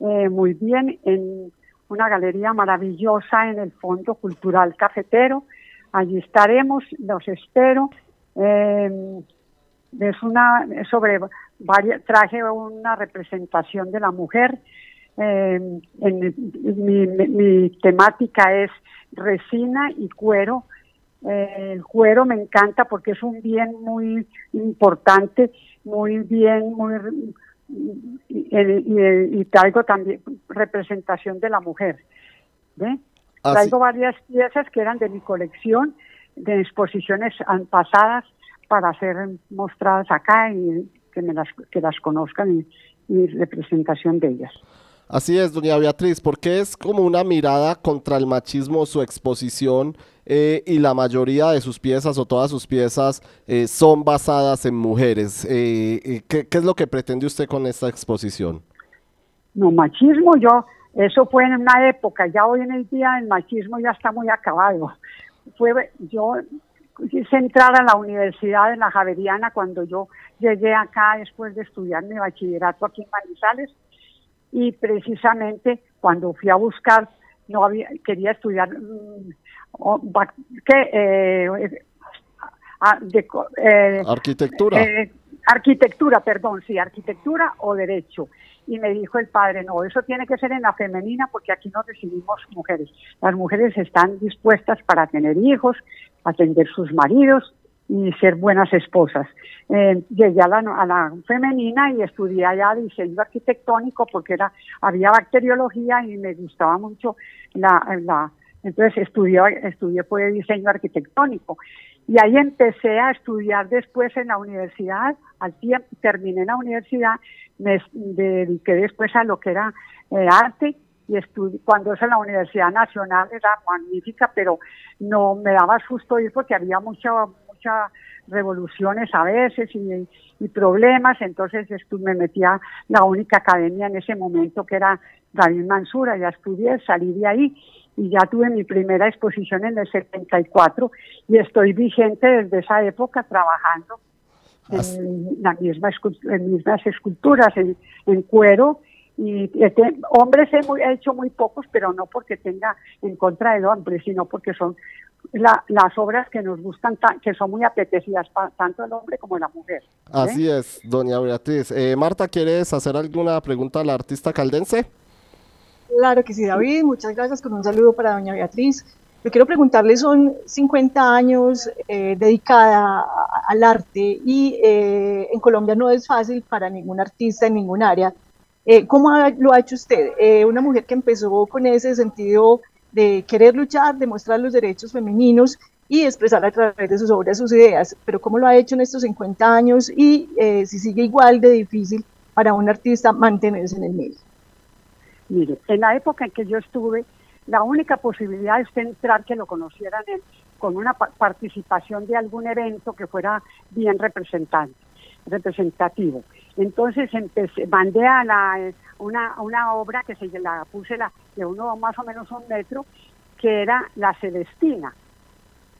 Eh, muy bien, en una galería maravillosa en el Fondo Cultural Cafetero. Allí estaremos, los espero. Eh, es una sobre traje una representación de la mujer eh, en, mi, temática es resina y cuero Eh, el cuero me encanta porque es un bien muy importante, muy bien, muy y, traigo también representación de la mujer. ¿ve? Traigo varias piezas que eran de mi colección, de exposiciones pasadas para ser mostradas acá y que, me las, que las conozcan y, y representación de ellas. Así es, doña Beatriz, porque es como una mirada contra el machismo su exposición eh, y la mayoría de sus piezas o todas sus piezas eh, son basadas en mujeres. Eh, ¿qué, es lo que pretende usted con esta exposición? No, machismo yo, eso fue en una época, ya hoy en el día el machismo ya está muy acabado. Fue, yo quise entrar a la universidad de la Javeriana cuando yo llegué acá después de estudiar mi bachillerato aquí en Manizales y precisamente cuando fui a buscar, no había, quería estudiar mm, que, eh, ah, eh, arquitectura. Eh, arquitectura, perdón, sí, arquitectura o derecho. Y me dijo el padre, no, eso tiene que ser en la femenina porque aquí no recibimos mujeres. Las mujeres están dispuestas para tener hijos, atender sus maridos y ser buenas esposas. Eh, llegué a la, a la, femenina y estudié allá diseño arquitectónico porque era había bacteriología y me gustaba mucho la, la entonces estudié, estudié pues diseño arquitectónico y ahí empecé a estudiar después en la universidad, al tiempo terminé la universidad, me dediqué después a lo que era eh, arte y cuando es en la Universidad Nacional era magnífica, pero no me daba susto ir porque había mucha, mucha revoluciones a veces y, problemas, entonces me metía la única academia en ese momento que era David Mansura, ya estudié, salí de ahí y ya tuve mi primera exposición en el 74 y estoy vigente desde esa época trabajando en, las mismas, mismas esculturas en, cuero y este, hombres he, hecho muy pocos, pero no porque tenga en contra del hombre, sino porque son las obras que nos gustan, que son muy apetecidas para tanto el hombre como la mujer. ¿eh? Así es, doña Beatriz. Eh, Marta, ¿quieres hacer alguna pregunta al artista caldense? Claro que sí, David. Muchas gracias. Con un saludo para doña Beatriz. Yo quiero preguntarle, son 50 años eh, dedicada al arte y eh, en Colombia no es fácil para ningún artista en ningún área. Eh, ¿Cómo lo ha hecho usted? una mujer que empezó con ese sentido de querer luchar, de mostrar los derechos femeninos y expresar a través de sus obras sus ideas, pero ¿cómo lo ha hecho en estos 50 años y si sigue igual de difícil para un artista mantenerse en el medio? Mire, en la época en que yo estuve, la única posibilidad es entrar que lo conocieran con una participación de algún evento que fuera bien representante, representativo. Entonces mandé a la, una, obra que se la puse de uno más o menos un metro, que era La Celestina.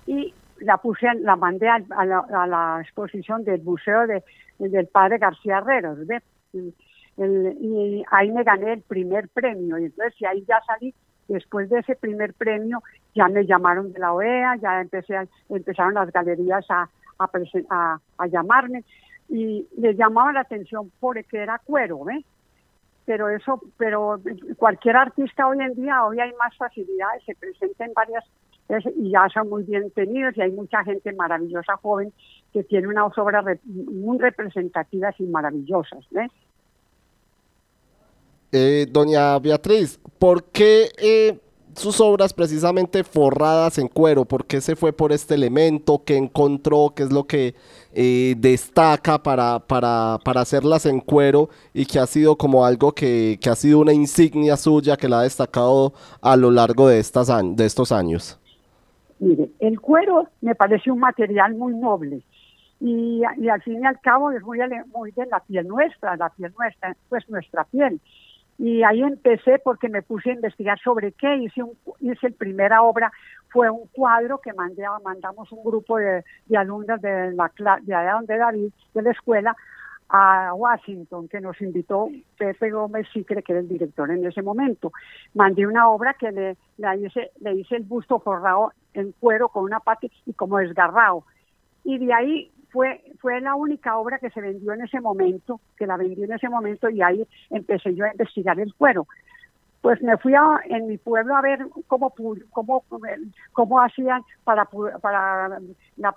Y la puse, la mandé a, la, exposición del Museo de, del Padre García Herreros y ahí me gané el primer premio. Y entonces, y ahí ya salí, después de ese primer premio, ya me llamaron de la OEA, ya empezaron las galerías a, a, llamarme y les llamaba la atención porque era cuero, ¿ves? Pero eso, pero cualquier artista hoy en día, hoy hay más facilidades, se presentan varias y ya son muy bien tenidos y hay mucha gente maravillosa joven que tiene unas obras muy representativas y maravillosas, ¿ves? Eh, doña Beatriz, ¿por qué eh, sus obras precisamente forradas en cuero? ¿Por qué se fue por este elemento? ¿Qué encontró? ¿Qué es lo que eh, destaca para, para, para, hacerlas en cuero y que ha sido como algo que, que, ha sido una insignia suya que la ha destacado a lo largo de, estas, de estos años? Mire, el cuero me parece un material muy noble. Y, y, al fin y al cabo es muy, muy de la piel nuestra, la piel nuestra, pues nuestra piel. Y ahí empecé porque me puse a investigar sobre qué. Hice, un, hice primera obra, fue un cuadro que mandé, mandamos un grupo de, de alumnas de, la, de allá donde David, de la escuela, a Washington, que nos invitó Pepe Gómez Sicre, que era el director en ese momento. Mandé una obra que le, le, hice, le hice el busto forrado en cuero con una pata y como desgarrado. Y de ahí fue, fue la única obra que se vendió en ese momento, que la vendí en ese momento y ahí empecé yo a investigar el cuero. pues me fui a, en mi pueblo a ver cómo cómo, cómo hacían para para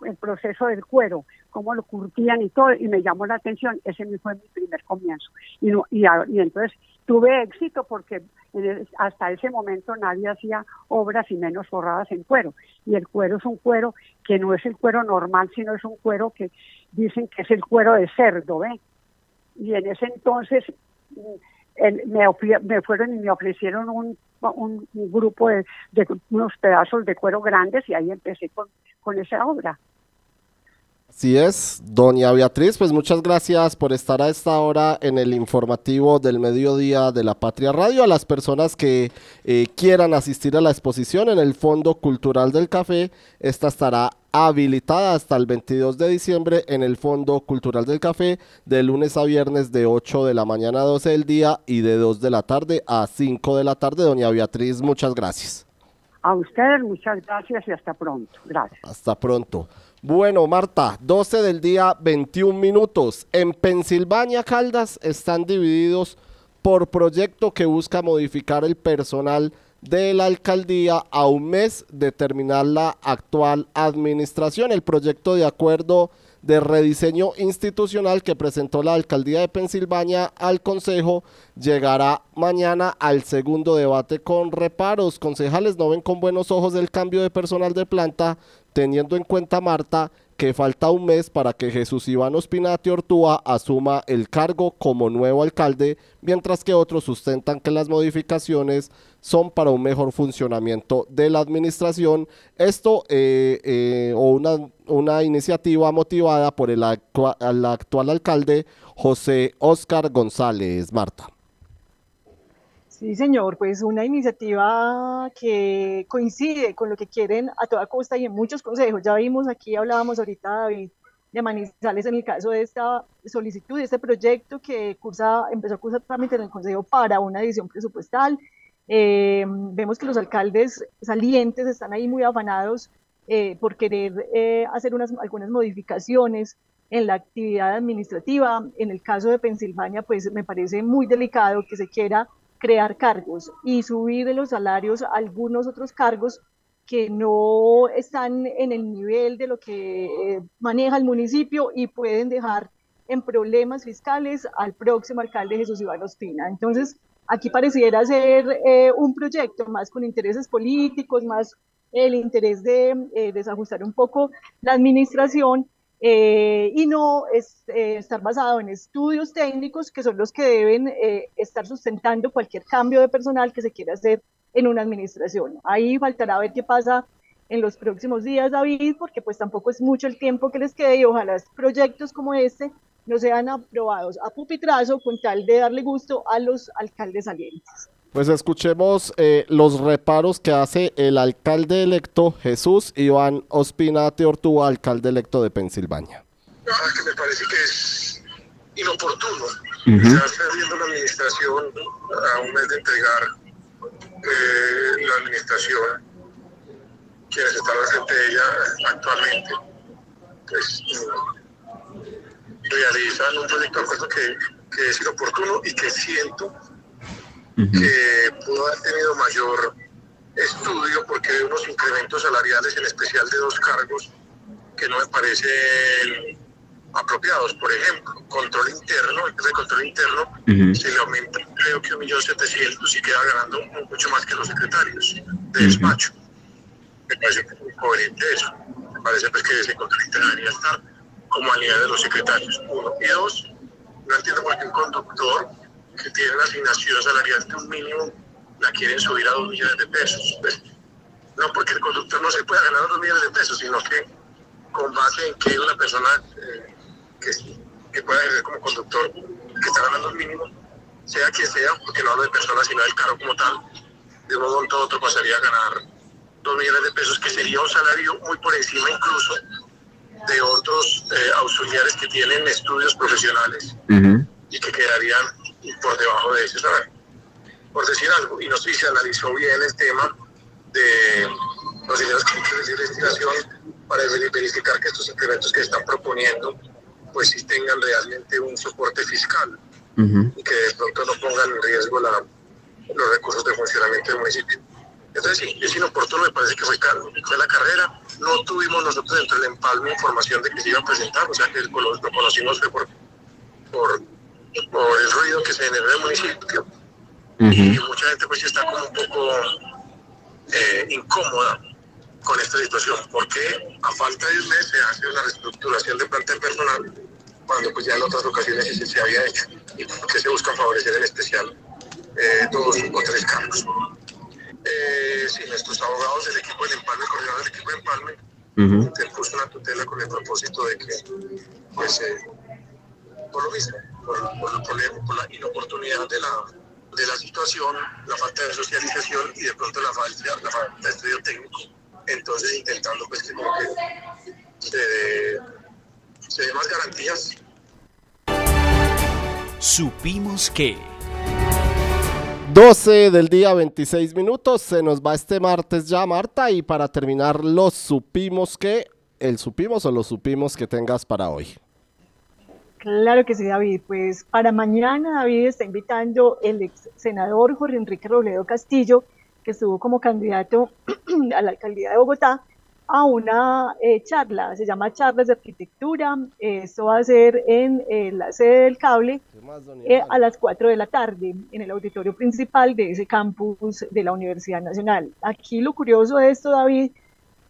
el proceso del cuero, cómo lo curtían y todo, y me llamó la atención. Ese fue mi primer comienzo. Y, y, y entonces tuve éxito porque hasta ese momento nadie hacía obras y menos forradas en cuero. Y el cuero es un cuero que no es el cuero normal, sino es un cuero que dicen que es el cuero de cerdo, ¿ve? Y en ese entonces me, fueron y me ofrecieron un, un, grupo de, unos pedazos de cuero grandes y ahí empecé con, con esa obra. Así es, doña Beatriz, pues muchas gracias por estar a esta hora en el informativo del mediodía de la Patria Radio. A las personas que eh, quieran asistir a la exposición en el Fondo Cultural del Café, esta estará habilitada hasta el 22 de diciembre en el Fondo Cultural del Café, de lunes a viernes de 8 de la mañana a 12 del día y de 2 de la tarde a 5 de la tarde. Doña Beatriz, muchas gracias. A ustedes muchas gracias y hasta pronto. Gracias. Hasta pronto. Bueno, Marta, 12 del día, 21 minutos. En Pensilvania, Caldas están divididos por proyecto que busca modificar el personal de la alcaldía a un mes de terminar la actual administración. El proyecto de acuerdo de rediseño institucional que presentó la alcaldía de Pensilvania al Consejo llegará mañana al segundo debate con reparos. Concejales no ven con buenos ojos el cambio de personal de planta teniendo en cuenta, Marta, que falta un mes para que Jesús Iván Ospinati Ortúa asuma el cargo como nuevo alcalde, mientras que otros sustentan que las modificaciones son para un mejor funcionamiento de la administración. Esto eh, eh, o una, una, iniciativa motivada por el, el actual alcalde José Oscar González. Marta. Sí, señor, pues una iniciativa que coincide con lo que quieren a toda costa y en muchos consejos. Ya vimos aquí, hablábamos ahorita, David, de Manizales en el caso de esta solicitud, de este proyecto que cursa, empezó a cursar trámite en el Consejo para una edición presupuestal. Eh, vemos que los alcaldes salientes están ahí muy afanados eh, por querer eh, hacer unas, algunas modificaciones en la actividad administrativa. En el caso de Pensilvania, pues me parece muy delicado que se quiera crear cargos y subir de los salarios a algunos otros cargos que no están en el nivel de lo que eh, maneja el municipio y pueden dejar en problemas fiscales al próximo alcalde Jesús Iván Ospina. Entonces, aquí pareciera ser eh, un proyecto más con intereses políticos, más el interés de eh, desajustar un poco la administración eh, y no es, eh, estar basado en estudios técnicos que son los que deben eh, estar sustentando cualquier cambio de personal que se quiera hacer en una administración. Ahí faltará ver qué pasa en los próximos días, David, porque pues tampoco es mucho el tiempo que les quede y ojalá proyectos como este no sean aprobados a pupitrazo con tal de darle gusto a los alcaldes salientes. Pues escuchemos eh, los reparos que hace el alcalde electo Jesús Iván Ospinate Ortúa, alcalde electo de Pensilvania. Ah, que me parece que es inoportuno. Uh -huh. Se está viendo la administración a un mes de entregar eh, la administración, quienes están al frente de ella actualmente, pues realizan un proyecto de acuerdo que, que es inoportuno y que siento que pudo haber tenido mayor estudio porque hay unos incrementos salariales, en especial de dos cargos, que no me parecen apropiados. Por ejemplo, control interno, el de control interno, se le aumenta creo que un millón setecientos y queda ganando mucho más que los secretarios de despacho. Me parece muy coherente eso. Me parece pues, que ese control interno debería estar como a nivel de los secretarios. Uno. Y dos, no entiendo por qué un conductor que tiene una asignación salarial de un mínimo la quieren subir a dos millones de pesos. Pues, no porque el conductor no se pueda ganar dos millones de pesos, sino que con base en que una persona eh, que, que, pueda ejercer como conductor que está ganando el mínimo, sea quien sea, porque no hablo de personas sino del carro como tal, de un momento a otro pasaría a ganar dos millones de pesos, que sería un salario muy por encima incluso de otros eh, auxiliares que tienen estudios profesionales uh -huh. y que quedarían por debajo de ese salario. Por decir algo, y no sé si se analizó bien el tema de los dineros que recibir destinación para verificar que estos incrementos que están proponiendo pues sí tengan realmente un soporte fiscal uh -huh. y que de pronto no pongan en riesgo la, los recursos de funcionamiento del municipio. Entonces sí, es inoportuno, me parece que fue, fue la carrera. No tuvimos nosotros dentro del empalme información de que se iba a presentar, o sea que lo, conocimos fue por, por, por, el ruido que se generó en el municipio. Y mucha gente pues está como un poco eh, incómoda con esta situación, porque a falta de un mes se hace una reestructuración de plantel personal, cuando pues ya en otras ocasiones se, se había hecho, y que se busca favorecer en especial eh, dos o tres cargos. Eh, sí, nuestros abogados del equipo del empalme, el coordinador del equipo de empalme, uh puso una tutela con el propósito de que, pues, eh, por lo mismo, por, por, el problema, por la inoportunidad de la, de la situación, la falta de socialización y de pronto la falta, la falta de estudio técnico. Entonces, intentando pues que como que se dé, se dé más garantías. Supimos que 12 del día 26 minutos, se nos va este martes ya Marta y para terminar los supimos que, el supimos o los supimos que tengas para hoy. Claro que sí, David. Pues para mañana David está invitando el ex senador Jorge Enrique Robledo Castillo, que estuvo como candidato a la alcaldía de Bogotá, a una eh, charla, se llama Charlas de Arquitectura, esto va a ser en eh, la sede del cable eh, a las 4 de la tarde, en el auditorio principal de ese campus de la Universidad Nacional. Aquí lo curioso de esto, David,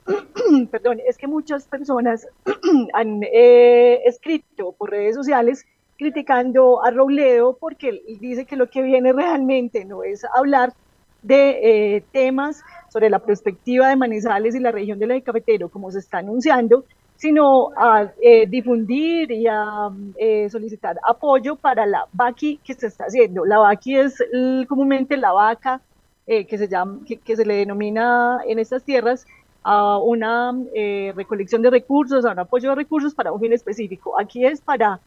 perdón, es que muchas personas han escrito por redes sociales criticando a Robledo porque dice que lo que viene realmente no es hablar de temas sobre la perspectiva de Manizales y la región del cafetero, como se está anunciando, sino a eh, difundir y a eh, solicitar apoyo para la vaqui que se está haciendo. La vaqui es comúnmente la vaca eh, que, se llama, que, se le denomina en estas tierras a una recolección de recursos, a un apoyo de recursos para un fin específico. Aquí es para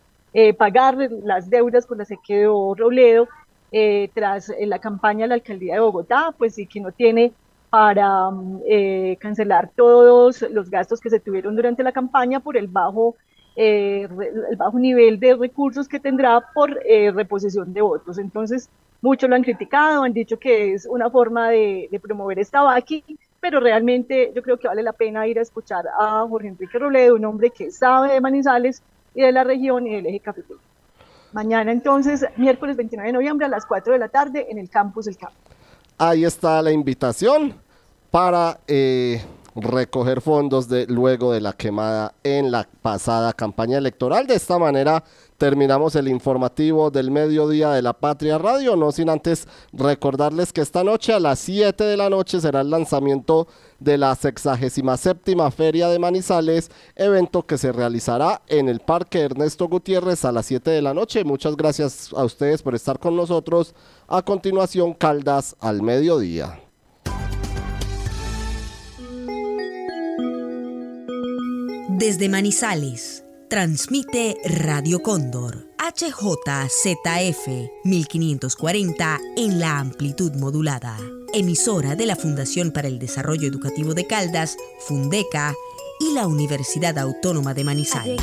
pagar las deudas con las que quedó Robledo tras la campaña de la alcaldía de Bogotá, pues sí que no tiene para mm, eh, cancelar todos los gastos que se tuvieron durante la campaña por el bajo, eh, el bajo nivel de recursos que tendrá por eh, reposición de votos. Entonces, muchos lo han criticado, han dicho que es una forma de, promover esta vaqui, pero realmente yo creo que vale la pena ir a escuchar a Jorge Enrique Robledo, un hombre que sabe de Manizales y de la región y del eje cafetero. Mañana entonces, miércoles 29 de noviembre a las 4 de la tarde en el campus del campo. Ahí está la invitación para eh, recoger fondos de, luego de la quemada en la pasada campaña electoral. De esta manera terminamos el informativo del mediodía de la Patria Radio, no sin antes recordarles que esta noche a las 7 de la noche será el lanzamiento de la 67 Feria de Manizales, evento que se realizará en el Parque Ernesto Gutiérrez a las 7 de la noche. Muchas gracias a ustedes por estar con nosotros. A continuación, Caldas al mediodía. Desde Manizales, transmite Radio Cóndor, HJZF 1540 en la amplitud modulada, emisora de la Fundación para el Desarrollo Educativo de Caldas, Fundeca, y la Universidad Autónoma de Manizales.